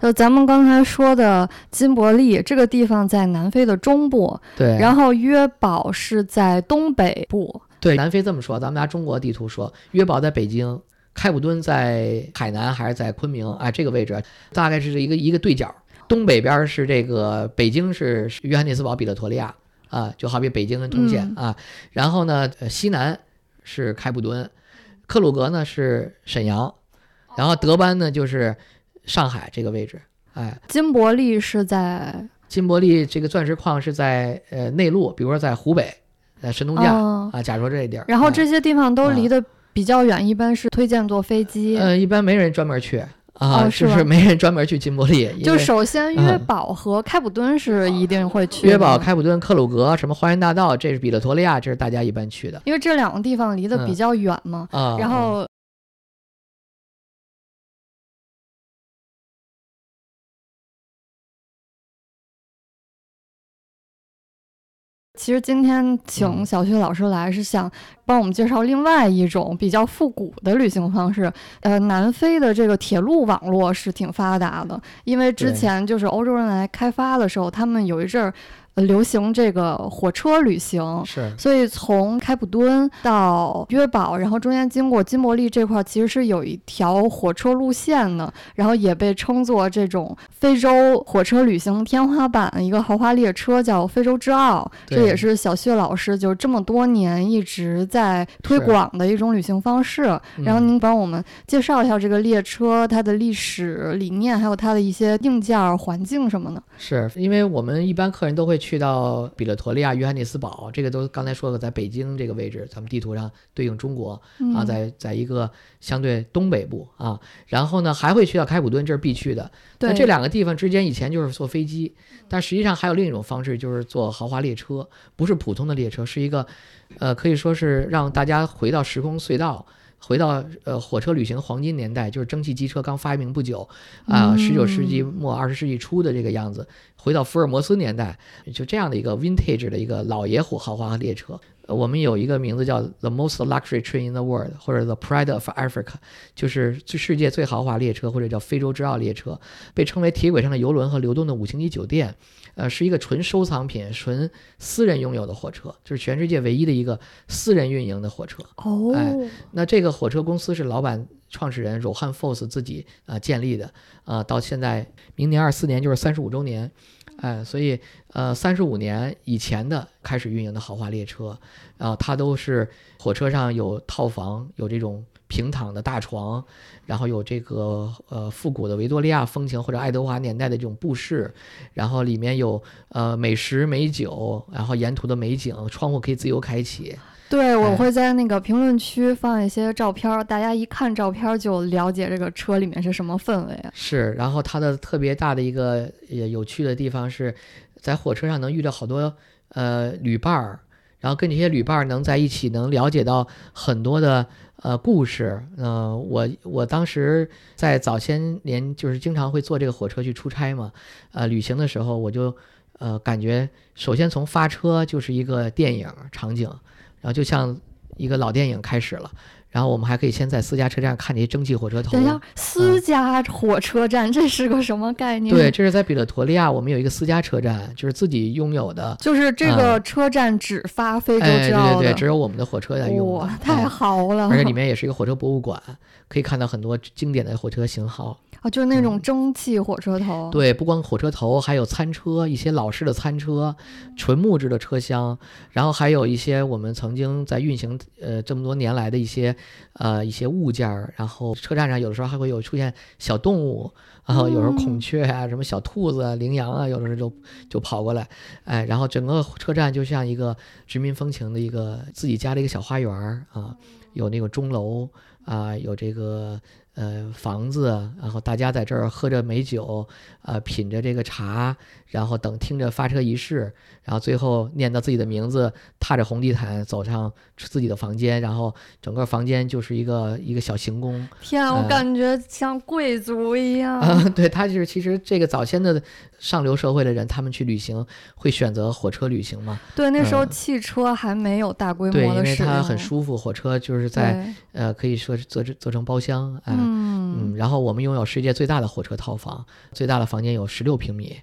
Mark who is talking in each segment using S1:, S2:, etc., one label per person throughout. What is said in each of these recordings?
S1: 就咱们刚才说的金伯利这个地方在南非的中部，
S2: 对，
S1: 然后约堡是在东北部。
S2: 对，南非这么说，咱们拿中国地图说，约堡在北京，开普敦在海南还是在昆明？哎，这个位置大概是一个一个对角，东北边是这个北京是约翰内斯堡、比勒陀利亚啊，就好比北京跟通县啊。然后呢，西南是开普敦，克鲁格呢是沈阳，然后德班呢就是上海这个位置。哎，
S1: 金伯利是在
S2: 金伯利这个钻石矿是在呃内陆，比如说在湖北。呃，神农架啊，假如说这地儿，
S1: 然后这些地方都离得比较远，一般是推荐坐飞机。
S2: 呃，一般没人专门去啊，就是没人专门去金伯利。
S1: 就首先约堡和开普敦是一定会去。
S2: 约堡、开普敦、克鲁格，什么花园大道，这是比勒陀利亚，这是大家一般去的。
S1: 因为这两个地方离得比较远嘛，然后。其实今天请小旭老师来，是想帮我们介绍另外一种比较复古的旅行方式。呃，南非的这个铁路网络是挺发达的，因为之前就是欧洲人来开发的时候，他们有一阵儿。流行这个火车旅行，
S2: 是，
S1: 所以从开普敦到约堡，然后中间经过金伯利这块，其实是有一条火车路线的，然后也被称作这种非洲火车旅行天花板，一个豪华列车叫非洲之傲，这也是小旭老师就这么多年一直在推广的一种旅行方式。然后您帮我们介绍一下这个列车它的历史理念，还有它的一些硬件环境什么的。
S2: 是因为我们一般客人都会去。去到比勒陀利亚、约翰内斯堡，这个都刚才说了，在北京这个位置，咱们地图上对应中国啊，在在一个相对东北部啊。然后呢，还会去到开普敦，这是必去的。那这两个地方之间以前就是坐飞机，但实际上还有另一种方式，就是坐豪华列车，不是普通的列车，是一个，呃，可以说是让大家回到时空隧道。回到呃火车旅行黄金年代，就是蒸汽机车刚发明不久，啊，十九世纪末二十世纪初的这个样子。回到福尔摩斯年代，就这样的一个 vintage 的一个老爷火豪华列车。我们有一个名字叫 The Most Luxury Train in the World，或者 The Pride of Africa，就是最世界最豪华列车，或者叫非洲之傲列车，被称为铁轨上的游轮和流动的五星级酒店。呃，是一个纯收藏品、纯私人拥有的火车，就是全世界唯一的一个私人运营的火车。
S1: 哦，
S2: 哎，那这个火车公司是老板、创始人 Rohan Foss 自己啊建立的啊，到现在明年二四年就是三十五周年，哎，所以呃三十五年以前的开始运营的豪华列车，啊它都是火车上有套房，有这种。平躺的大床，然后有这个呃复古的维多利亚风情或者爱德华年代的这种布饰，然后里面有呃美食美酒，然后沿途的美景，窗户可以自由开启。
S1: 对，我会在那个评论区放一些照片，大家一看照片就了解这个车里面是什么氛围啊。
S2: 是，然后它的特别大的一个也有趣的地方是在火车上能遇到好多呃旅伴儿，然后跟这些旅伴儿能在一起，能了解到很多的。呃，故事，嗯，我我当时在早些年就是经常会坐这个火车去出差嘛，呃，旅行的时候我就，呃，感觉首先从发车就是一个电影场景，然后就像一个老电影开始了。然后我们还可以先在私家车站看这些蒸汽火车头。
S1: 等一下，私家火车站这是个什么概念？
S2: 对，这是在比勒陀利亚，我们有一个私家车站，就是自己拥有的。
S1: 就是这个车站只发非洲之
S2: 傲的，对对对，只有我们的火车在用。
S1: 哇，太豪了！
S2: 而且里面也是一个火车博物馆，可以看到很多经典的火车型号。
S1: 啊，就是那种蒸汽火车头。
S2: 对，不光火车头，还有餐车，一些老式的餐车，纯木质的车厢，然后还有一些我们曾经在运行呃这么多年来的一些呃一些物件儿。然后车站上有的时候还会有出现小动物，然后有时候孔雀啊，什么小兔子、啊羚羊啊，有的时候就就跑过来，哎，然后整个车站就像一个殖民风情的一个自己家的一个小花园儿啊，有那个钟楼啊，有这个。呃，房子，然后大家在这儿喝着美酒，呃，品着这个茶，然后等听着发车仪式，然后最后念到自己的名字，踏着红地毯走上自己的房间，然后整个房间就是一个一个小行宫。
S1: 天啊，我感觉像贵族一样。
S2: 啊，对，他就是其实这个早先的上流社会的人，他们去旅行会选择火车旅行嘛？
S1: 对，那时候汽车还没有大规模
S2: 的对，因为它很舒服，火车就是在呃，可以说是做做成包厢，嗯。嗯，然后我们拥有世界最大的火车套房，最大的房间有十六平米。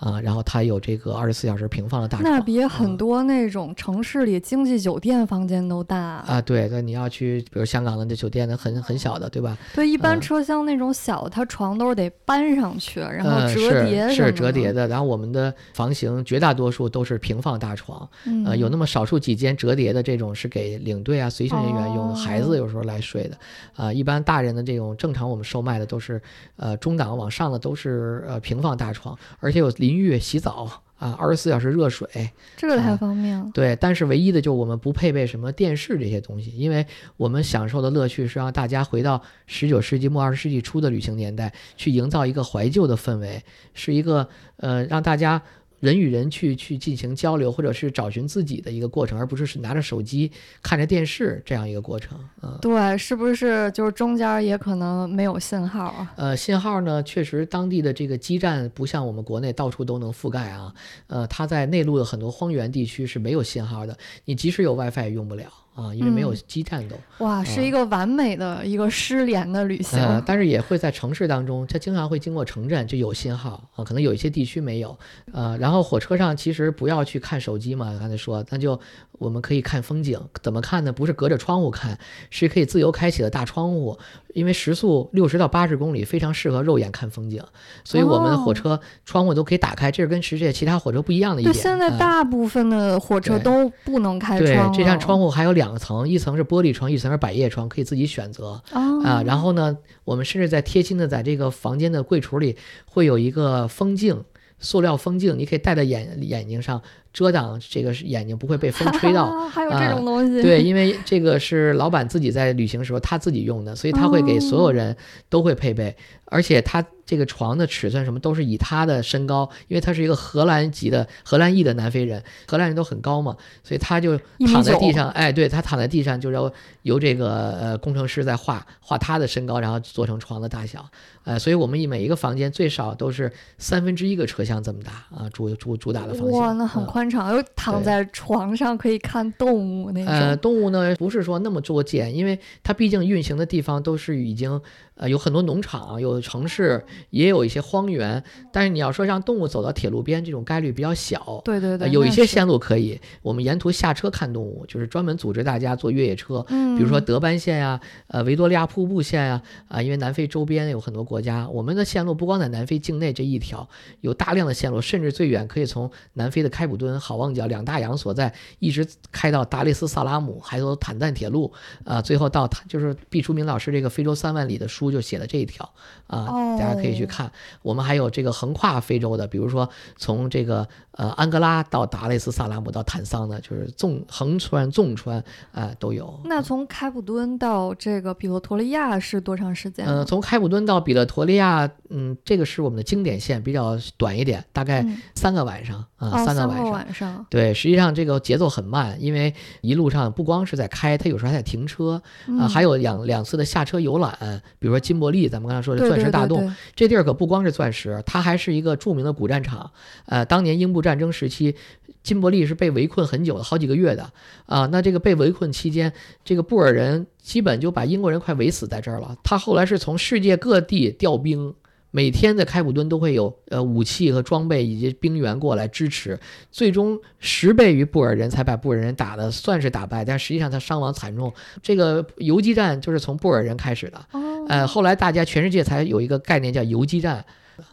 S2: 啊，然后它有这个二十四小时平放的大床，
S1: 那比很多那种城市里经济酒店房间都大
S2: 啊。对，那你要去，比如香港的那酒店，那很很小的，对吧？
S1: 对，一般车厢那种小的，它床都是得搬上去，然后折叠
S2: 是折叠的。然后我们的房型绝大多数都是平放大床，呃，有那么少数几间折叠的这种是给领队啊、随行人员用的，孩子有时候来睡的。啊，一般大人的这种正常我们售卖的都是呃中档往上的都是呃平放大床，而且有淋浴、洗澡啊，二十四小时热水，
S1: 这个太方便了。
S2: 对，但是唯一的就我们不配备什么电视这些东西，因为我们享受的乐趣是让大家回到十九世纪末二十世纪初的旅行年代，去营造一个怀旧的氛围，是一个呃让大家。人与人去去进行交流，或者是找寻自己的一个过程，而不是是拿着手机看着电视这样一个过程。嗯，
S1: 对，是不是就是中间也可能没有信号啊？
S2: 呃，信号呢，确实当地的这个基站不像我们国内到处都能覆盖啊。呃，它在内陆的很多荒原地区是没有信号的，你即使有 WiFi 也用不了。啊，因为没有基站都
S1: 哇，是一个完美的一个失联的旅行。
S2: 呃，但是也会在城市当中，它经常会经过城镇就有信号啊，可能有一些地区没有。呃，然后火车上其实不要去看手机嘛，刚才说，那就我们可以看风景，怎么看呢？不是隔着窗户看，是可以自由开启的大窗户。因为时速六十到八十公里非常适合肉眼看风景，所以我们的火车窗户都可以打开，这是跟世界其他火车不一样的一点。
S1: 对，现在大部分的火车都不能开
S2: 窗。对，这扇窗户还有两层，一层是玻璃窗，一层是百叶窗，可以自己选择。啊，然后呢，我们甚至在贴心的在这个房间的柜橱里会有一个风镜，塑料风镜，你可以戴在眼眼睛上。遮挡这个眼睛不会被风吹到，
S1: 还有这种东西。
S2: 对，因为这个是老板自己在旅行时候他自己用的，所以他会给所有人都会配备。而且他这个床的尺寸什么都是以他的身高，因为他是一个荷兰籍的荷兰裔的南非人，荷兰人都很高嘛，所以他就躺在地上。哎，对他躺在地上，就由由这个呃工程师在画画他的身高，然后做成床的大小。呃，所以我们以每一个房间最少都是三分之一个车厢这么大啊，主主主打的房间。
S1: 哇，那很宽。宽敞，又躺在床上可以看动物那种。
S2: 呃，动物呢不是说那么作践，因为它毕竟运行的地方都是已经。呃，有很多农场，有城市，也有一些荒原。但是你要说让动物走到铁路边，这种概率比较小。
S1: 对对对，
S2: 有一些线路可以，我们沿途下车看动物，就是专门组织大家坐越野车。嗯，比如说德班线呀，呃，维多利亚瀑布线呀，啊，因为南非周边有很多国家，我们的线路不光在南非境内这一条，有大量的线路，甚至最远可以从南非的开普敦、好望角两大洋所在，一直开到达利斯萨拉姆，还有坦赞铁路，啊，最后到就是毕淑敏老师这个非洲三万里的书。就写了这一条啊，大家可以去看。我们还有这个横跨非洲的，比如说从这个呃安哥拉到达雷斯萨拉姆到坦桑的，就是纵横穿、纵穿啊都有。
S1: 那从开普敦到这个比勒陀利亚是多长时间？
S2: 嗯，从开普敦到比勒陀利亚，嗯，这个是我们的经典线，比较短一点，大概三个晚上啊，三个
S1: 晚上。
S2: 对，实际上这个节奏很慢，因为一路上不光是在开，它有时候还在停车啊，还有两两次的下车游览，比如说。金伯利，咱们刚才说的钻石大洞，这地儿可不光是钻石，它还是一个著名的古战场。呃，当年英布战争时期，金伯利是被围困很久的，好几个月的啊。那这个被围困期间，这个布尔人基本就把英国人快围死在这儿了。他后来是从世界各地调兵。每天在开普敦都会有呃武器和装备以及兵员过来支持，最终十倍于布尔人才把布尔人打的算是打败，但实际上他伤亡惨重。这个游击战就是从布尔人开始的，呃，后来大家全世界才有一个概念叫游击战。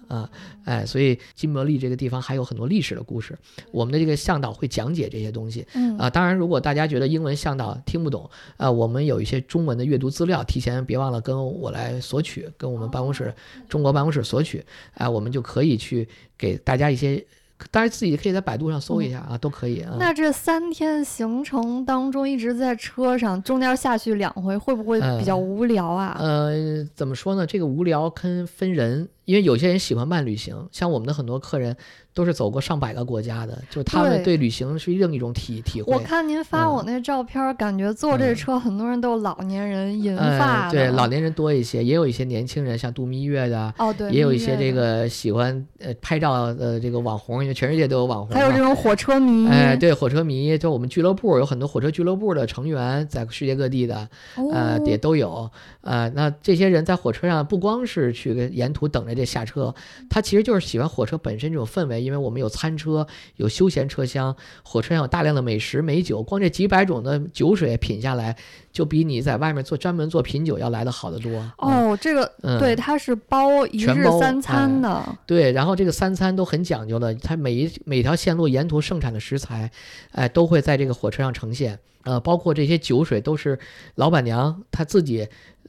S2: 啊，哎，所以金伯利这个地方还有很多历史的故事，我们的这个向导会讲解这些东西。嗯啊，当然，如果大家觉得英文向导听不懂，啊，我们有一些中文的阅读资料，提前别忘了跟我来索取，跟我们办公室中国办公室索取，哎，我们就可以去给大家一些。当然，自己可以在百度上搜一下啊，都可以啊。
S1: 那这三天行程当中一直在车上，中间下去两回，会不会比较无聊啊？
S2: 呃，怎么说呢？这个无聊跟分人。因为有些人喜欢慢旅行，像我们的很多客人都是走过上百个国家的，就他们对旅行是另一种体体会。
S1: 我看您发我那照片，感觉坐这车很多人都老年人，银
S2: 发。对，老年人多一些，也有一些年轻人，像度蜜月的，
S1: 哦对，
S2: 也有一些这个喜欢呃拍照的这个网红，因为全世界都有网红。
S1: 还有这种火车迷。
S2: 哎，对，火车迷，就我们俱乐部有很多火车俱乐部的成员，在世界各地的，呃，也都有。呃，那这些人在火车上不光是去沿途等着这下车。他其实就是喜欢火车本身这种氛围，因为我们有餐车，有休闲车厢，火车上有大量的美食美酒，光这几百种的酒水品下来，就比你在外面做专门做品酒要来的好得多。
S1: 哦，这个对，它是包一日三餐的。
S2: 对，然后这个三餐都很讲究的，它每一每条线路沿途盛产的食材，哎，都会在这个火车上呈现。呃，包括这些酒水都是老板娘她自己。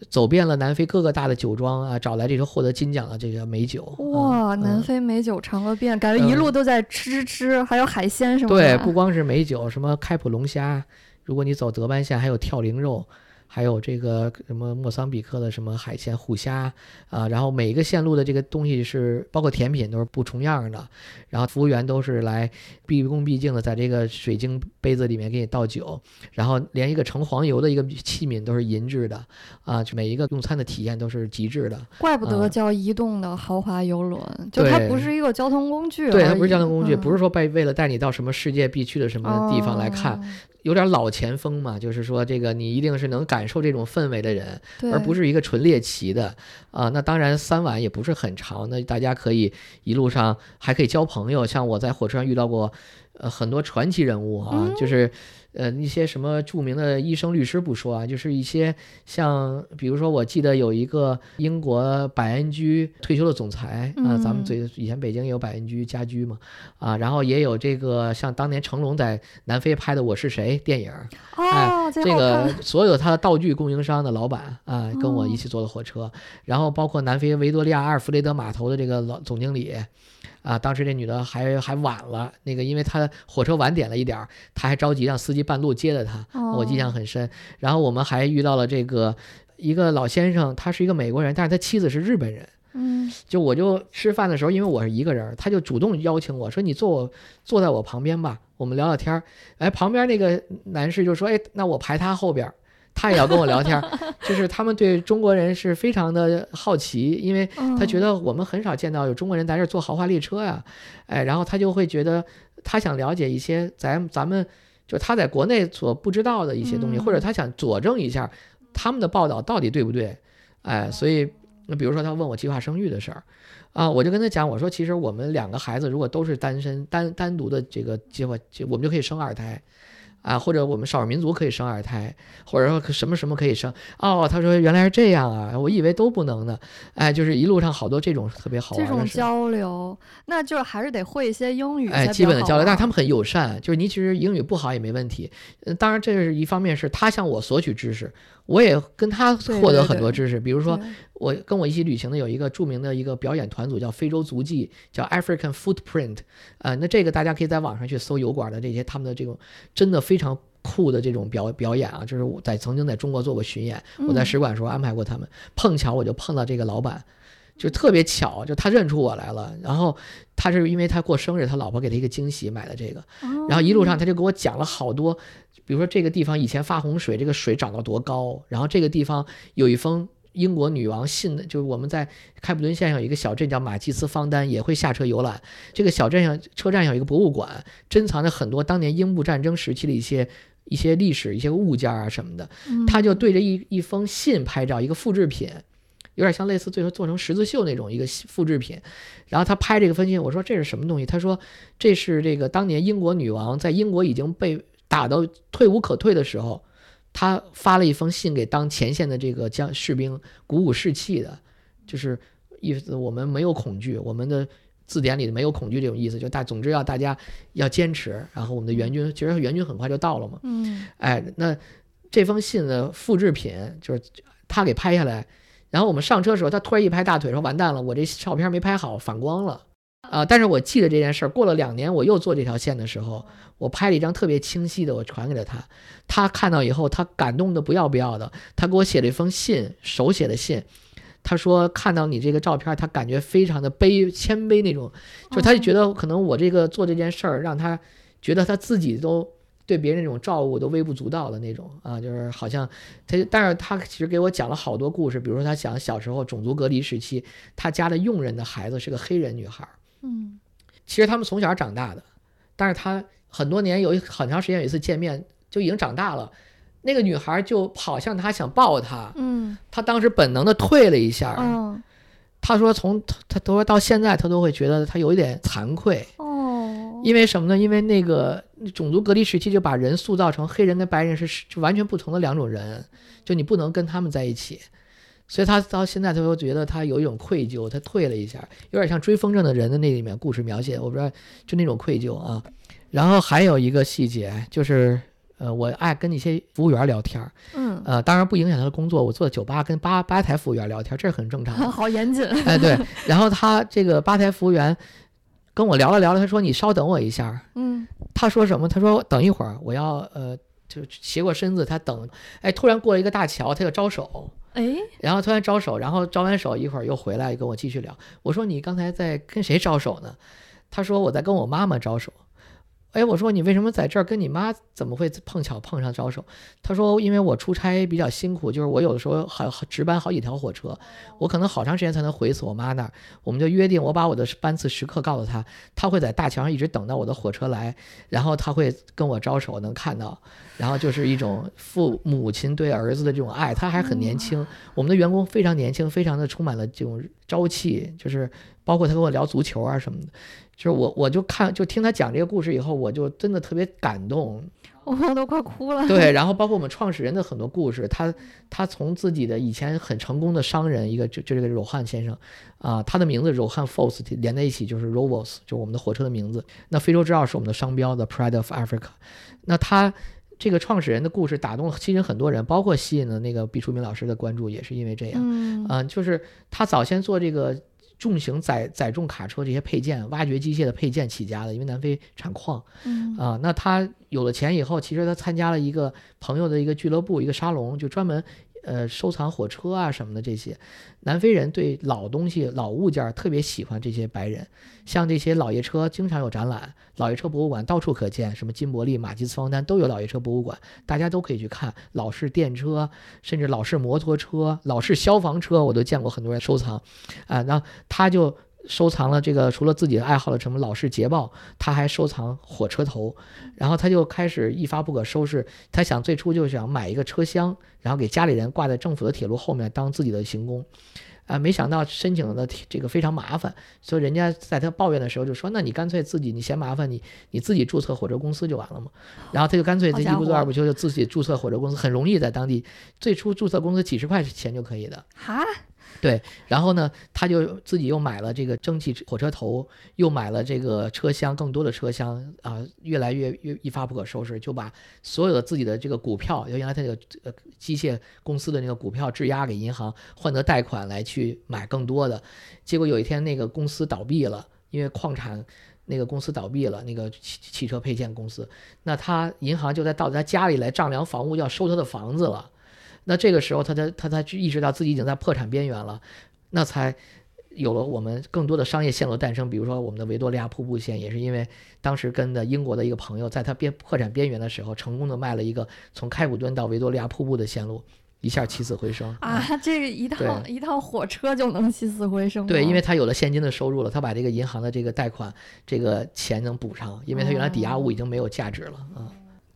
S2: 走遍了南非各个大的酒庄啊，找来这些获得金奖的这个美酒。
S1: 哇，南非美酒尝个遍，感觉一路都在吃吃吃，还有海鲜什么的。
S2: 对，不光是美酒，什么开普龙虾，如果你走德班线，还有跳羚肉。还有这个什么莫桑比克的什么海鲜虎虾啊，然后每一个线路的这个东西是包括甜品都是不重样的，然后服务员都是来毕恭毕敬的在这个水晶杯子里面给你倒酒，然后连一个盛黄油的一个器皿都是银质的啊，就每一个用餐的体验都是极致的。
S1: 怪不得叫移动的豪华游轮，就它不是一个交通工具。
S2: 对，它不是交通工具，不是说被为了带你到什么世界必去的什么地方来看。有点老前锋嘛，就是说这个你一定是能感受这种氛围的人，而不是一个纯猎奇的啊。那当然三晚也不是很长，那大家可以一路上还可以交朋友。像我在火车上遇到过，呃，很多传奇人物啊，就是。呃，一些什么著名的医生、律师不说啊，就是一些像，比如说，我记得有一个英国百安居退休的总裁啊，咱们最以前北京也有百安居家居嘛，啊，然后也有这个像当年成龙在南非拍的《我是谁》电影，
S1: 哎，
S2: 这个所有他的道具供应商的老板啊，跟我一起坐的火车，然后包括南非维多利亚阿尔弗雷德码头的这个老总经理。啊，当时这女的还还晚了，那个因为她火车晚点了一点儿，她还着急让司机半路接的她，我印象很深。然后我们还遇到了这个一个老先生，他是一个美国人，但是他妻子是日本人。
S1: 嗯，
S2: 就我就吃饭的时候，因为我是一个人，他就主动邀请我说：“你坐我坐在我旁边吧，我们聊聊天儿。”哎，旁边那个男士就说：“哎，那我排他后边。”他也要跟我聊天，就是他们对中国人是非常的好奇，因为他觉得我们很少见到有中国人在这坐豪华列车呀，哎，然后他就会觉得他想了解一些咱咱们就他在国内所不知道的一些东西，或者他想佐证一下他们的报道到底对不对，哎，所以那比如说他问我计划生育的事儿，啊，我就跟他讲，我说其实我们两个孩子如果都是单身单单独的这个计划，就我们就可以生二胎。啊，或者我们少数民族可以生二胎，或者说什么什么可以生哦？他说原来是这样啊，我以为都不能呢。哎，就是一路上好多这种特别好玩
S1: 的这种交流，那就是还是得会一些英语。
S2: 哎，基本的交流，但是他们很友善，就是你其实英语不好也没问题。嗯，当然这是一方面，是他向我索取知识。我也跟他获得很多知识，比如说我跟我一起旅行的有一个著名的一个表演团组叫非洲足迹，叫 African Footprint，呃，那这个大家可以在网上去搜油管的这些他们的这种真的非常酷的这种表表演啊，就是我在曾经在中国做过巡演，我在使馆时候安排过他们，碰巧我就碰到这个老板。就特别巧，就他认出我来了，然后他是因为他过生日，他老婆给他一个惊喜买的这个，然后一路上他就给我讲了好多，比如说这个地方以前发洪水，这个水涨到多高，然后这个地方有一封英国女王信的，就是我们在开普敦线上有一个小镇叫马基斯方丹，也会下车游览，这个小镇上车站上有一个博物馆，珍藏着很多当年英布战争时期的一些一些历史一些物件啊什么的，他就对着一一封信拍照，一个复制品。有点像类似最后做成十字绣那种一个复制品，然后他拍这个分信，我说这是什么东西？他说这是这个当年英国女王在英国已经被打到退无可退的时候，他发了一封信给当前线的这个将士兵，鼓舞士气的，就是意思我们没有恐惧，我们的字典里没有恐惧这种意思，就大总之要大家要坚持，然后我们的援军其实援军很快就到了嘛，
S1: 嗯，
S2: 哎，那这封信的复制品就是他给拍下来。然后我们上车的时候，他突然一拍大腿说：“完蛋了，我这照片没拍好，反光了。”啊！但是我记得这件事儿。过了两年，我又做这条线的时候，我拍了一张特别清晰的，我传给了他。他看到以后，他感动的不要不要的。他给我写了一封信，手写的信。他说看到你这个照片，他感觉非常的卑谦卑那种，就他就觉得可能我这个做这件事儿，让他觉得他自己都对别人那种照顾都微不足道的那种啊，就是好像他，但是他其实给我讲了好多故事，比如说他讲小时候种族隔离时期，他家的佣人的孩子是个黑人女孩，
S1: 嗯。
S2: 其实他们从小长大的，但是他很多年有一很长时间有一次见面就已经长大了，那个女孩就跑向他想抱他，
S1: 嗯。
S2: 他当时本能的退了一下，
S1: 嗯。
S2: 他说从他他都说到现在他都会觉得他有一点惭愧，
S1: 哦，
S2: 因为什么呢？因为那个种族隔离时期就把人塑造成黑人跟白人是是就完全不同的两种人，就你不能跟他们在一起。所以他到现在他都觉得他有一种愧疚，他退了一下，有点像追风筝的人的那里面故事描写，我不知道就那种愧疚啊。然后还有一个细节就是，呃，我爱跟一些服务员聊天儿，
S1: 嗯，
S2: 呃，当然不影响他的工作。我做酒吧跟吧吧台服务员聊天，这是很正常的。
S1: 好严谨，
S2: 哎，对。然后他这个吧台服务员跟我聊了聊了，他说：“你稍等我一下。”
S1: 嗯
S2: 他说什么？他说等一会儿，我要呃，就斜过身子，他等。哎，突然过了一个大桥，他就招手，
S1: 哎，
S2: 然后突然招手，然后招完手一会儿又回来跟我继续聊。我说你刚才在跟谁招手呢？他说我在跟我妈妈招手。哎，我说你为什么在这儿跟你妈怎么会碰巧碰上招手？他说因为我出差比较辛苦，就是我有的时候好值班好几条火车，我可能好长时间才能回一次我妈那儿。我们就约定，我把我的班次时刻告诉他，他会在大桥上一直等到我的火车来，然后他会跟我招手，能看到，然后就是一种父母亲对儿子的这种爱。他还很年轻，我们的员工非常年轻，非常的充满了这种朝气，就是包括他跟我聊足球啊什么的，就是我我就看就听他讲这个故事以后，我就真的特别感动。
S1: 我都快哭了，
S2: 对，然后包括我们创始人的很多故事，他他从自己的以前很成功的商人，一个就就这个柔汉先生，啊，他的名字柔汉 Fos 连在一起就是 Rovos，就是我们的火车的名字。那非洲之傲是我们的商标，The Pride of Africa。那他这个创始人的故事打动了吸引很多人，包括吸引了那个毕淑敏老师的关注，也是因为这样。
S1: 嗯
S2: 呃、就是他早先做这个重型载载重卡车这些配件、挖掘机械的配件起家的，因为南非产矿。
S1: 嗯
S2: 啊，那他有了钱以后，其实他参加了一个朋友的一个俱乐部，一个沙龙，就专门呃收藏火车啊什么的这些。南非人对老东西、老物件儿特别喜欢，这些白人，像这些老爷车经常有展览，老爷车博物馆到处可见，什么金伯利、马吉斯方丹都有老爷车博物馆，大家都可以去看。老式电车，甚至老式摩托车、老式消防车，我都见过很多人收藏。啊，那他就。收藏了这个，除了自己的爱好的什么老式捷豹，他还收藏火车头，然后他就开始一发不可收拾。他想最初就想买一个车厢，然后给家里人挂在政府的铁路后面当自己的行宫，啊，没想到申请的这个非常麻烦，所以人家在他抱怨的时候就说：“那你干脆自己，你嫌麻烦，你你自己注册火车公司就完了嘛。”然后他就干脆这一不做二不休，就自己注册火车公司，很容易在当地最初注册公司几十块钱就可以的。
S1: 哈，对
S2: 然后呢，他就自己又买了这个蒸汽火车头，又买了这个车厢，更多的车厢啊，越来越越一发不可收拾，就把所有的自己的这个股票，就原来他这个呃机械公司的那个股票质押给银行，换得贷款来去买更多的。结果有一天那个公司倒闭了，因为矿产。那个公司倒闭了，那个汽汽车配件公司，那他银行就在到他家里来丈量房屋，要收他的房子了。那这个时候他才他才意识到自己已经在破产边缘了，那才有了我们更多的商业线路的诞生。比如说我们的维多利亚瀑布线，也是因为当时跟的英国的一个朋友，在他边破产边缘的时候，成功的卖了一个从开普敦到维多利亚瀑布的线路，一下起死回生
S1: 啊，这个一趟一趟火车就能起死回生？
S2: 对，因为他有了现金的收入了，他把这个银行的这个贷款这个钱能补上，因为他原来抵押物已经没有价值了啊。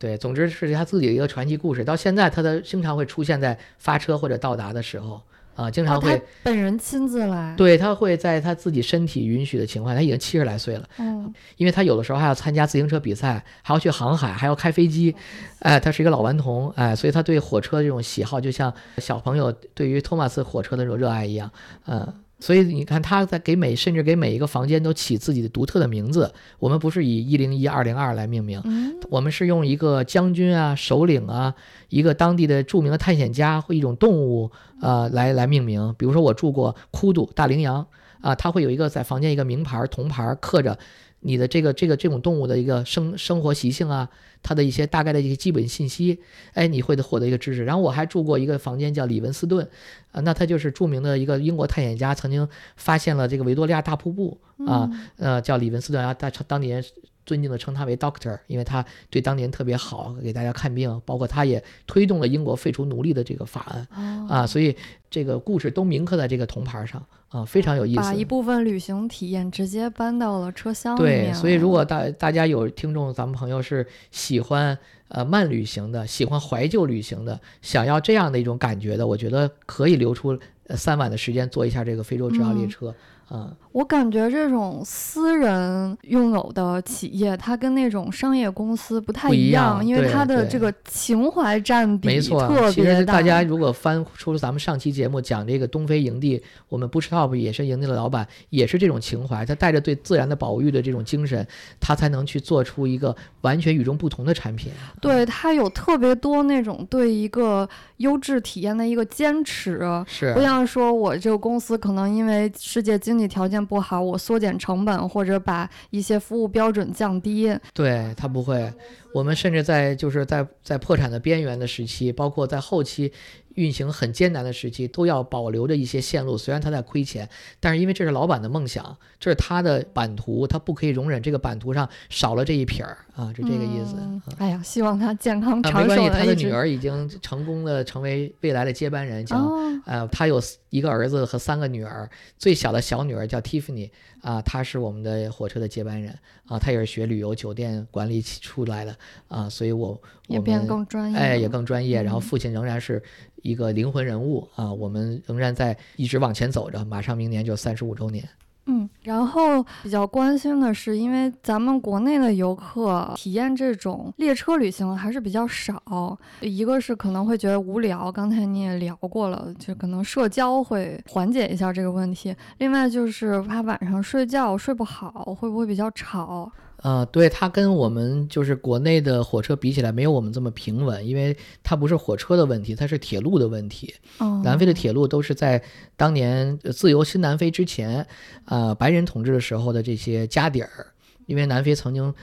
S2: 对，总之是他自己的一个传奇故事。到现在，他的经常会出现在发车或者到达的时候啊，经常
S1: 哦
S2: 会、
S1: 他本人亲自来，
S2: 对他会在他自己身体允许的情况下，他已经七十来岁了，
S1: 嗯，
S2: 因为他有的时候还要参加自行车比赛，还要去航海，还要开飞机，哎，他是一个老顽童，哎，所以他对火车这种喜好，就像小朋友对于托马斯火车的那种热爱一样，嗯。所以你看，他在给每甚至给每一个房间都起自己的独特的名字。我们不是以一零一、二零二来命名，
S1: 嗯
S2: 我们是用一个将军啊、首领啊、一个当地的著名的探险家或一种动物呃来来命名。比如说，我住过库杜大羚羊啊，它会有一个在房间一个名牌铜牌刻着你的这个这个这种动物的一个生生活习性啊，它的一些大概的一些基本信息，哎，你会获得一个知识。然后我还住过一个房间叫李文斯顿，啊，那他就是著名的一个英国探险家，曾经发现了这个维多利亚大瀑布啊，呃，叫李文斯顿啊，他当地人。尊敬的称他为 Doctor，因为他对当年特别好，给大家看病，包括他也推动了英国废除奴隶的这个法案啊，所以这个故事都铭刻在这个铜牌上啊，非常有意思。
S1: 把一部分旅行体验直接搬到了车厢里
S2: 面。对，所以如果大大家有听众，咱们朋友是喜欢呃慢旅行的，喜欢怀旧旅行的，想要这样的一种感觉的，我觉得可以留出三晚的时间坐一下这个非洲之奥列车。啊，
S1: 我感觉这种私人拥有的企业，它跟那种商业公司不太
S2: 一
S1: 样，因为它的这个情怀占比特别
S2: 大。其实大家如果翻出咱们上期节目讲这个东非营地，我们 Bush Top 也是营地的老板，也是这种情怀，他带着对自然的保育的这种精神，他才能去做出一个完全与众不同的产品。
S1: 对他有特别多那种对一个优质体验的一个坚持，
S2: 是
S1: 不像说我这个公司可能因为世界经经济。条件不好，我缩减成本或者把一些服务标准降低。
S2: 对他不会，我们甚至在就是在在破产的边缘的时期，包括在后期。运行很艰难的时期，都要保留着一些线路。虽然他在亏钱，但是因为这是老板的梦想，这是他的版图，他不可以容忍这个版图上少了这一撇儿啊，就这个意思。
S1: 哎呀，希望他健康长寿。
S2: 没关系，他的女儿已经成功的成为未来的接班人，叫呃，他有一个儿子和三个女儿，最小的小女儿叫 Tiffany 啊，他是我们的火车的接班人啊，他也是学旅游酒店管理出来的啊，所以我
S1: 也变更专业，
S2: 哎，也更专业。然后父亲仍然是。一个灵魂人物啊，我们仍然在一直往前走着，马上明年就三十五周年。
S1: 嗯，然后比较关心的是，因为咱们国内的游客体验这种列车旅行还是比较少，一个是可能会觉得无聊，刚才你也聊过了，就可能社交会缓解一下这个问题。另外就是怕晚上睡觉睡不好，会不会比较吵？
S2: 呃，对它跟我们就是国内的火车比起来，没有我们这么平稳，因为它不是火车的问题，它是铁路的问题。哦南非的铁路都是在当年自由新南非之前，啊，白人统治的时候的这些家底儿，因为南非曾经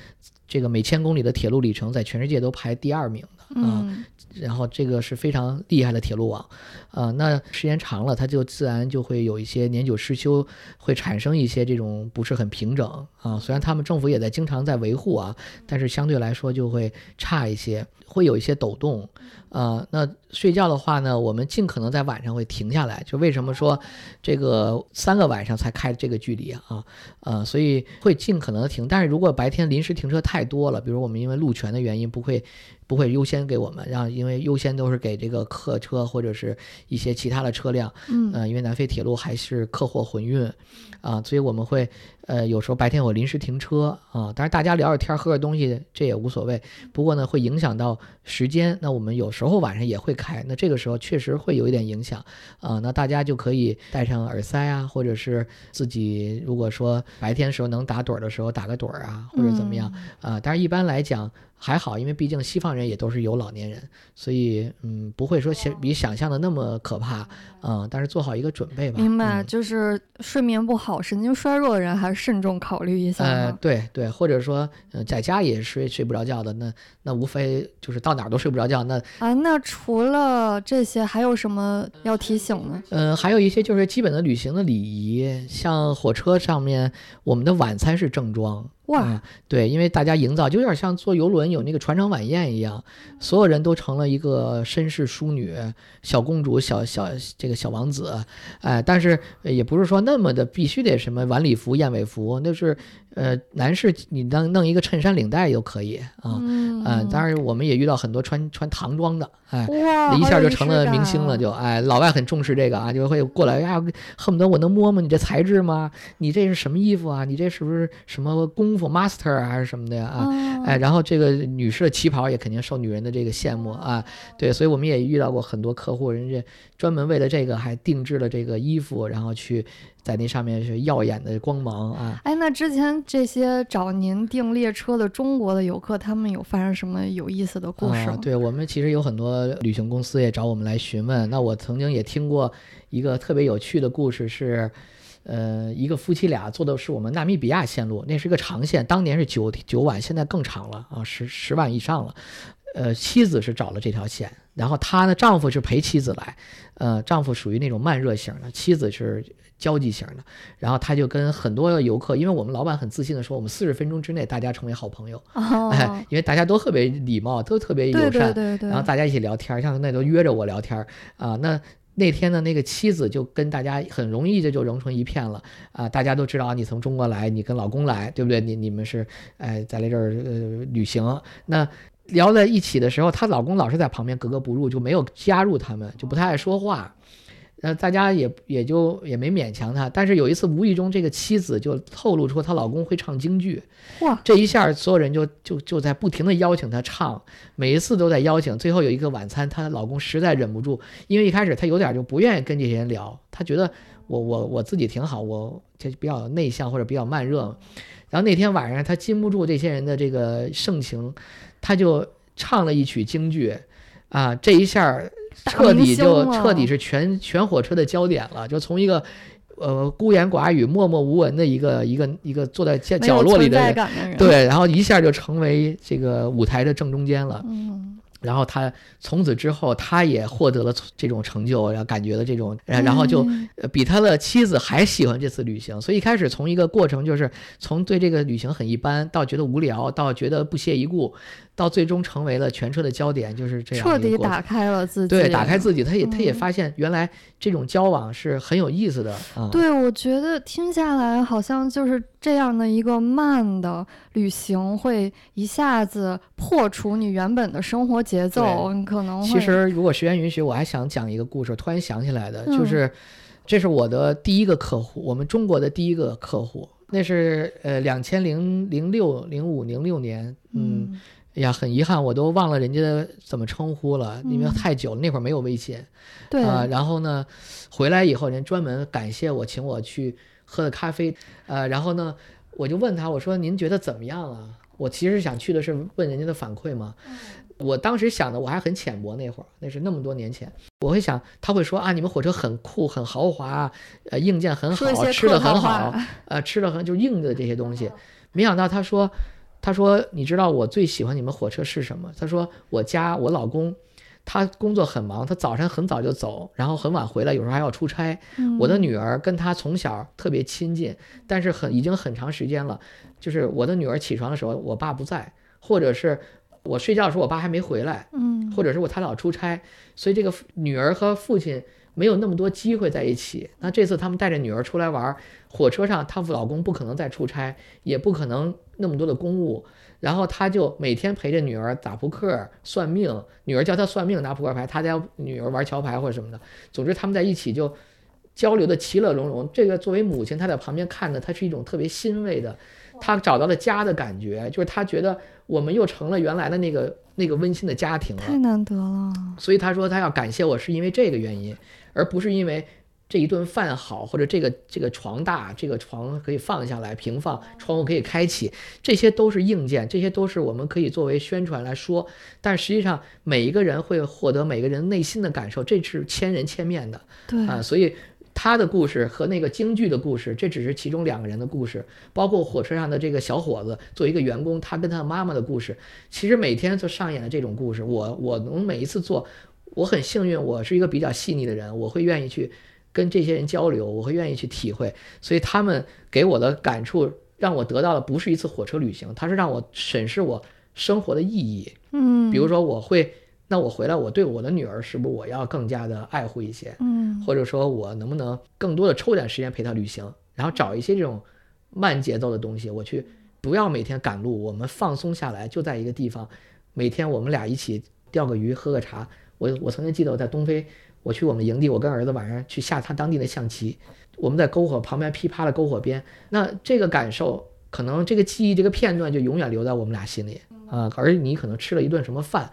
S2: 这个每千公里的铁路里程在全世界都排第二名的啊。然后这个是非常厉害的铁路网，啊，那时间长了，它就自然就会有一些年久失修，会产生一些这种不是很平整啊。虽然他们政府也在经常在维护啊，但是相对来说就会差一些，会有一些抖动。啊，那睡觉的话呢，我们尽可能在晚上会停下来。就为什么说这个三个晚上才开这个距离啊？呃，所以会尽可能的停。但是如果白天临时停车太多了，比如我们因为路权的原因不会。不会优先给我们，让因为优先都是给这个客车或者是一些其他的车辆，嗯，因为南非铁路还是客货混运，啊，所以我们会，呃，有时候白天我临时停车啊，当然大家聊着天喝点东西这也无所谓，不过呢会影响到时间，那我们有时候晚上也会开，那这个时候确实会有一点影响，啊，那大家就可以戴上耳塞啊，或者是自己如果说白天时候能打盹的时候打个盹啊，或者怎么样啊，但是一般来讲。还好，因为毕竟西方人也都是有老年人，所以嗯，不会说想比想象的那么可怕，嗯，但是做好一个准备吧。
S1: 明白，就是睡眠不好、神经衰弱的人还是慎重考虑一下。
S2: 呃，对对，或者说嗯，在家也睡睡不着觉的，那那无非就是到哪儿都睡不着觉。那
S1: 啊，那除了这些，还有什么要提醒呢？
S2: 嗯，还有一些就是基本的旅行的礼仪，像火车上面，我们的晚餐是正装。
S1: 哇，
S2: 对，因为大家营造就有点像坐游轮有那个船长晚宴一样，所有人都成了一个绅士淑女、小公主、小小这个小王子，哎，但是也不是说那么的必须得什么晚礼服、燕尾服，那是。呃，男士你弄弄一个衬衫领带都可以啊，嗯，当然我们也遇到很多穿穿唐装的，哎，一下就成了明星了，就哎，老外很重视这个啊，就会过来呀，恨不得我能摸摸你这材质吗？你这是什么衣服啊？你这是不是什么功夫 master 还是什么的呀？啊，哎，然后这个女士的旗袍也肯定受女人的这个羡慕啊，对，所以我们也遇到过很多客户，人家专门为了这个还定制了这个衣服，然后去。在那上面是耀眼的光芒啊！
S1: 哎，那之前这些找您订列车的中国的游客，他们有发生什么有意思的故事吗？
S2: 对我们其实有很多旅行公司也找我们来询问。那我曾经也听过一个特别有趣的故事，是，呃，一个夫妻俩坐的是我们纳米比亚线路，那是个长线，当年是九九晚，现在更长了啊，十十万以上了。呃，妻子是找了这条线，然后她呢，丈夫是陪妻子来，呃，丈夫属于那种慢热型的，妻子是交际型的。然后他就跟很多游客，因为我们老板很自信的说，我们四十分钟之内大家成为好朋友，哎，因为大家都特别礼貌，都特别友善，
S1: 对对对，
S2: 然后大家一起聊天，像那都约着我聊天啊。那那天的，那个妻子就跟大家很容易的就融成一片了啊，大家都知道你从中国来，你跟老公来，对不对？你你们是哎在来这儿呃旅行那。聊在一起的时候，她老公老是在旁边格格不入，就没有加入他们，就不太爱说话。呃，大家也也就也没勉强她。但是有一次，无意中这个妻子就透露出她老公会唱京剧。
S1: 哇！
S2: 这一下，所有人就就就在不停的邀请她唱，每一次都在邀请。最后有一个晚餐，她老公实在忍不住，因为一开始她有点就不愿意跟这些人聊，她觉得我我我自己挺好，我就比较内向或者比较慢热。然后那天晚上，她禁不住这些人的这个盛情。她就唱了一曲京剧，啊，这一下彻底就彻底是全全火车的焦点了，就从一个呃孤言寡语、默默无闻的一个一个一个坐在角角落里的
S1: 人，
S2: 对，然后一下就成为这个舞台的正中间了。然后他从此之后，他也获得了这种成就，然后感觉的这种，然后就比他的妻子还喜欢这次旅行。所以一开始从一个过程，就是从对这个旅行很一般，到觉得无聊，到觉得不屑一顾。到最终成为了全车的焦点，就是这样。
S1: 彻底打开了自己。
S2: 对，打开自己，他也他也发现原来这种交往是很有意思的啊。
S1: 对，我觉得听下来好像就是这样的一个慢的旅行，会一下子破除你原本的生活节奏。你可能
S2: 其实如果时间允许，我还想讲一个故事，突然想起来的，就是这是我的第一个客户，我们中国的第一个客户，那是呃两千零零六零五零六年，嗯。哎呀，很遗憾，我都忘了人家怎么称呼了，因为太久了，那会儿没有微信。
S1: 对
S2: 啊，然后呢，回来以后人专门感谢我，请我去喝的咖啡。呃，然后呢，我就问他，我说您觉得怎么样啊？我其实想去的是问人家的反馈嘛。我当时想的我还很浅薄，那会儿那是那么多年前，我会想他会说啊，你们火车很酷，很豪华，呃，硬件很好，吃的很好，呃，吃的很就硬的这些东西。没想到他说。他说：“你知道我最喜欢你们火车是什么？”他说：“我家我老公，他工作很忙，他早晨很早就走，然后很晚回来，有时候还要出差。我的女儿跟他从小特别亲近，但是很已经很长时间了，就是我的女儿起床的时候，我爸不在，或者是我睡觉的时候，我爸还没回来，
S1: 嗯，
S2: 或者是我他老出差，所以这个女儿和父亲。”没有那么多机会在一起。那这次他们带着女儿出来玩，火车上她老公不可能再出差，也不可能那么多的公务，然后他就每天陪着女儿打扑克、算命。女儿教他算命、拿扑克牌，他教女儿玩桥牌或者什么的。总之他们在一起就交流的其乐融融。这个作为母亲，她在旁边看着，她是一种特别欣慰的，她找到了家的感觉，就是她觉得我们又成了原来的那个那个温馨的家庭了。
S1: 太难得了。
S2: 所以她说她要感谢我是因为这个原因。而不是因为这一顿饭好，或者这个这个床大，这个床可以放下来平放，窗户可以开启，这些都是硬件，这些都是我们可以作为宣传来说。但实际上，每一个人会获得每个人内心的感受，这是千人千面的。
S1: 对
S2: 啊，所以他的故事和那个京剧的故事，这只是其中两个人的故事，包括火车上的这个小伙子作为一个员工，他跟他妈妈的故事，其实每天就上演了这种故事。我我能每一次做。我很幸运，我是一个比较细腻的人，我会愿意去跟这些人交流，我会愿意去体会，所以他们给我的感触，让我得到的不是一次火车旅行，它是让我审视我生活的意义。
S1: 嗯，
S2: 比如说我会，那我回来，我对我的女儿是不是我要更加的爱护一些？
S1: 嗯，
S2: 或者说我能不能更多的抽点时间陪她旅行，然后找一些这种慢节奏的东西，我去不要每天赶路，我们放松下来，就在一个地方，每天我们俩一起钓个鱼，喝个茶。我我曾经记得我在东非，我去我们营地，我跟儿子晚上去下他当地的象棋，我们在篝火旁边噼啪的篝火边，那这个感受，可能这个记忆这个片段就永远留在我们俩心里啊。而你可能吃了一顿什么饭，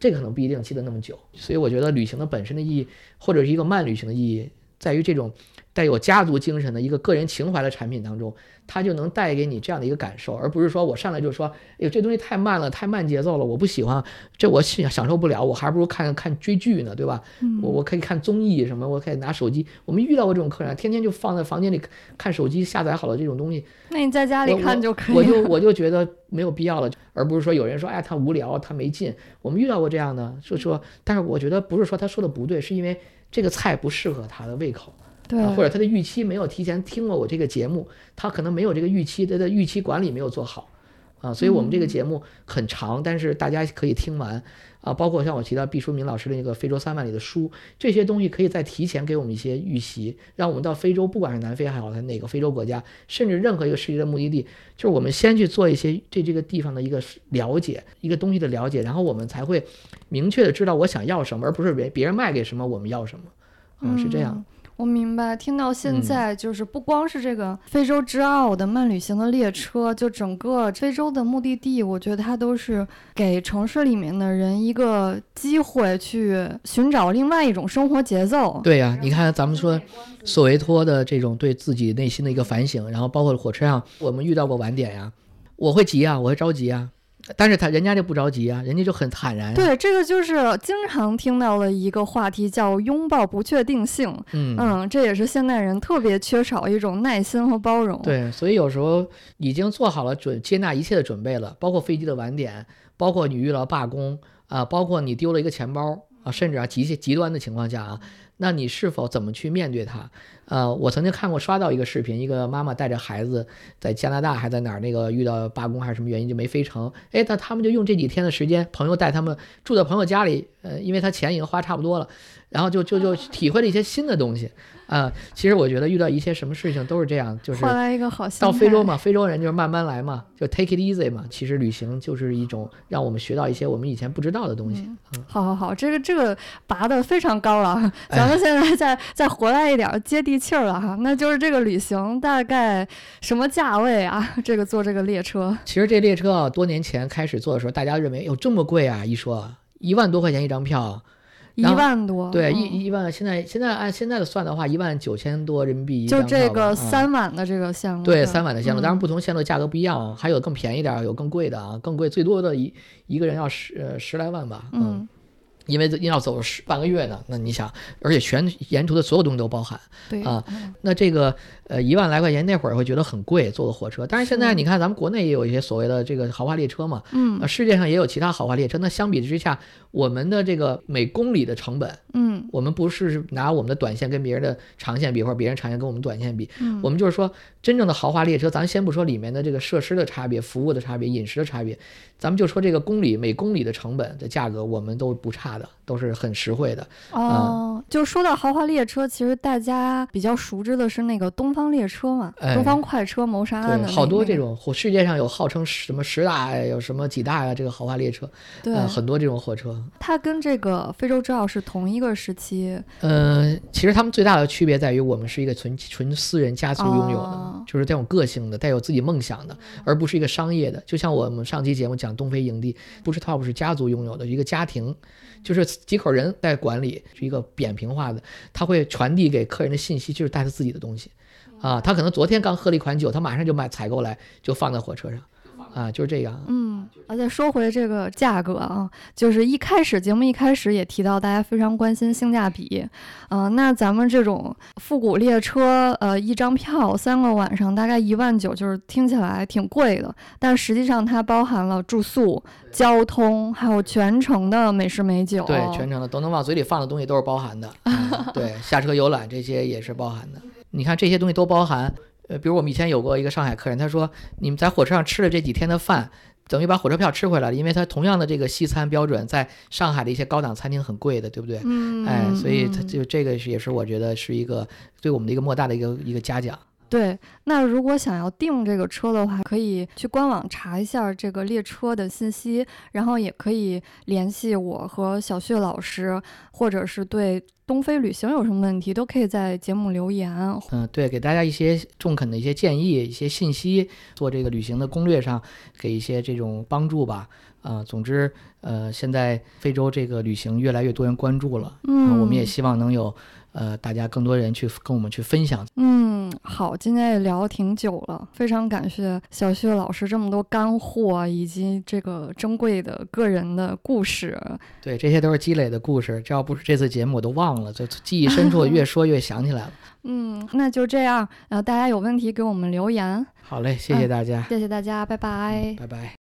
S2: 这个可能不一定记得那么久。所以我觉得旅行的本身的意义，或者是一个慢旅行的意义，在于这种。带有家族精神的一个个人情怀的产品当中，它就能带给你这样的一个感受，而不是说我上来就说，哎呦这东西太慢了，太慢节奏了，我不喜欢，这我享享受不了，我还不如看看追剧呢，对吧？我我可以看综艺什么，我可以拿手机。我们遇到过这种客人，天天就放在房间里看手机，下载好了这种东西。
S1: 那你在家里看就可以。
S2: 我就我就觉得没有必要了，而不是说有人说，哎，他无聊，他没劲。我们遇到过这样的，就说，但是我觉得不是说他说的不对，是因为这个菜不适合他的胃口。
S1: 对，
S2: 或者他的预期没有提前听过我这个节目，他可能没有这个预期，他的预期管理没有做好，啊，所以我们这个节目很长，但是大家可以听完，啊，包括像我提到毕淑敏老师的那个《非洲三万里的书》，这些东西可以再提前给我们一些预习，让我们到非洲，不管是南非还好，在哪个非洲国家，甚至任何一个世界的目的地，就是我们先去做一些对这个地方的一个了解，一个东西的了解，然后我们才会明确的知道我想要什么，而不是别别人卖给什么我们要什么，嗯，是这样。
S1: 我明白，听到现在就是不光是这个非洲之奥的慢旅行的列车，就整个非洲的目的地，我觉得它都是给城市里面的人一个机会去寻找另外一种生活节奏。
S2: 对呀，你看咱们说索维托的这种对自己内心的一个反省，然后包括火车上我们遇到过晚点呀，我会急啊，我会着急啊。但是他人家就不着急啊，人家就很坦然。
S1: 对，这个就是经常听到的一个话题，叫拥抱不确定性。嗯嗯，这也是现代人特别缺少一种耐心和包容。
S2: 对，所以有时候已经做好了准接纳一切的准备了，包括飞机的晚点，包括你遇到罢工啊，包括你丢了一个钱包啊，甚至啊极极端的情况下啊。那你是否怎么去面对它？呃，我曾经看过刷到一个视频，一个妈妈带着孩子在加拿大还在哪儿，那个遇到罢工还是什么原因就没飞成。哎，那他们就用这几天的时间，朋友带他们住在朋友家里，呃，因为他钱已经花差不多了，然后就就就体会了一些新的东西。啊，其实我觉得遇到一些什么事情都是这样，就是
S1: 换来一个好
S2: 到非洲嘛，非洲人就是慢慢来嘛，就 take it easy 嘛。其实旅行就是一种让我们学到一些我们以前不知道的东西。
S1: 嗯好好好，这个这个拔的非常高了，咱们现在再再回来一点，接地气儿了哈。那就是这个旅行大概什么价位啊？这个坐这个列车？
S2: 其实这列车啊，多年前开始坐的时候，大家认为有这么贵啊？一说一万多块钱一张票。
S1: 一万多，
S2: 对，一一万，现在现在按现在的算的话，一万九千多人民币。
S1: 就这个三晚的这个线路，
S2: 对，三晚的线路，当然不同线路价格不一样，还有更便宜点，有更贵的啊，更贵最多的一一个人要十十来万吧，嗯。因为你要走十半个月呢，那你想，而且全沿途的所有东西都包含，
S1: 对
S2: 啊，那这个呃一万来块钱那会儿会觉得很贵，坐个火车。但是现在你看，咱们国内也有一些所谓的这个豪华列车嘛，嗯，世界上也有其他豪华列车。那相比之下，我们的这个每公里的成本，嗯，我们不是拿我们的短线跟别人的长线比，或者别人长线跟我们短线比，嗯，我们就是说真正的豪华列车，咱先不说里面的这个设施的差别、服务的差别、饮食的差别，咱们就说这个公里每公里的成本的价格，我们都不差的。都是很实惠的
S1: 哦。就说到豪华列车，其实大家比较熟知的是那个东方列车嘛，东方快车谋杀案的。
S2: 好多这种火，世界上有号称什么十大，有什么几大呀？这个豪华列车，
S1: 对，
S2: 很多这种火车。
S1: 它跟这个非洲之奥是同一个时期。
S2: 嗯，其实他们最大的区别在于，我们是一个纯纯私人家族拥有的，就是带有个性的、带有自己梦想的，而不是一个商业的。就像我们上期节目讲东非营地，不是 top 是家族拥有的一个家庭。就是几口人在管理，是一个扁平化的，他会传递给客人的信息就是带他自己的东西，啊，他可能昨天刚喝了一款酒，他马上就买采购来，就放在火车上。啊，就是这样。
S1: 嗯，而且说回这个价格啊，就是一开始节目一开始也提到，大家非常关心性价比。嗯，那咱们这种复古列车，呃，一张票三个晚上大概一万九，就是听起来挺贵的，但实际上它包含了住宿、交通，还有全程的美食美酒。
S2: 对，全程的都能往嘴里放的东西都是包含的。对，下车游览这些也是包含的。你看这些东西都包含。呃，比如我们以前有过一个上海客人，他说你们在火车上吃了这几天的饭，等于把火车票吃回来了，因为他同样的这个西餐标准，在上海的一些高档餐厅很贵的，对不对？嗯，哎，所以他就这个是也是我觉得是一个对我们的一个莫大的一个一个嘉奖。
S1: 对，那如果想要订这个车的话，可以去官网查一下这个列车的信息，然后也可以联系我和小旭老师，或者是对东非旅行有什么问题，都可以在节目留言。
S2: 嗯，对，给大家一些中肯的一些建议、一些信息，做这个旅行的攻略上给一些这种帮助吧。啊，总之，呃，现在非洲这个旅行越来越多人关注了，嗯，我们也希望能有。呃大家更多人去跟我们去分享。
S1: 嗯，好，今天也聊挺久了，非常感谢小旭老师这么多干货以及这个珍贵的个人的故事。
S2: 对，这些都是积累的故事，这要不是这次节目我都忘了，就记忆深处越说越想起来了。
S1: 嗯，那就这样，呃，大家有问题给我们留言。
S2: 好嘞，谢谢大家，
S1: 谢谢大家，拜拜，
S2: 拜拜。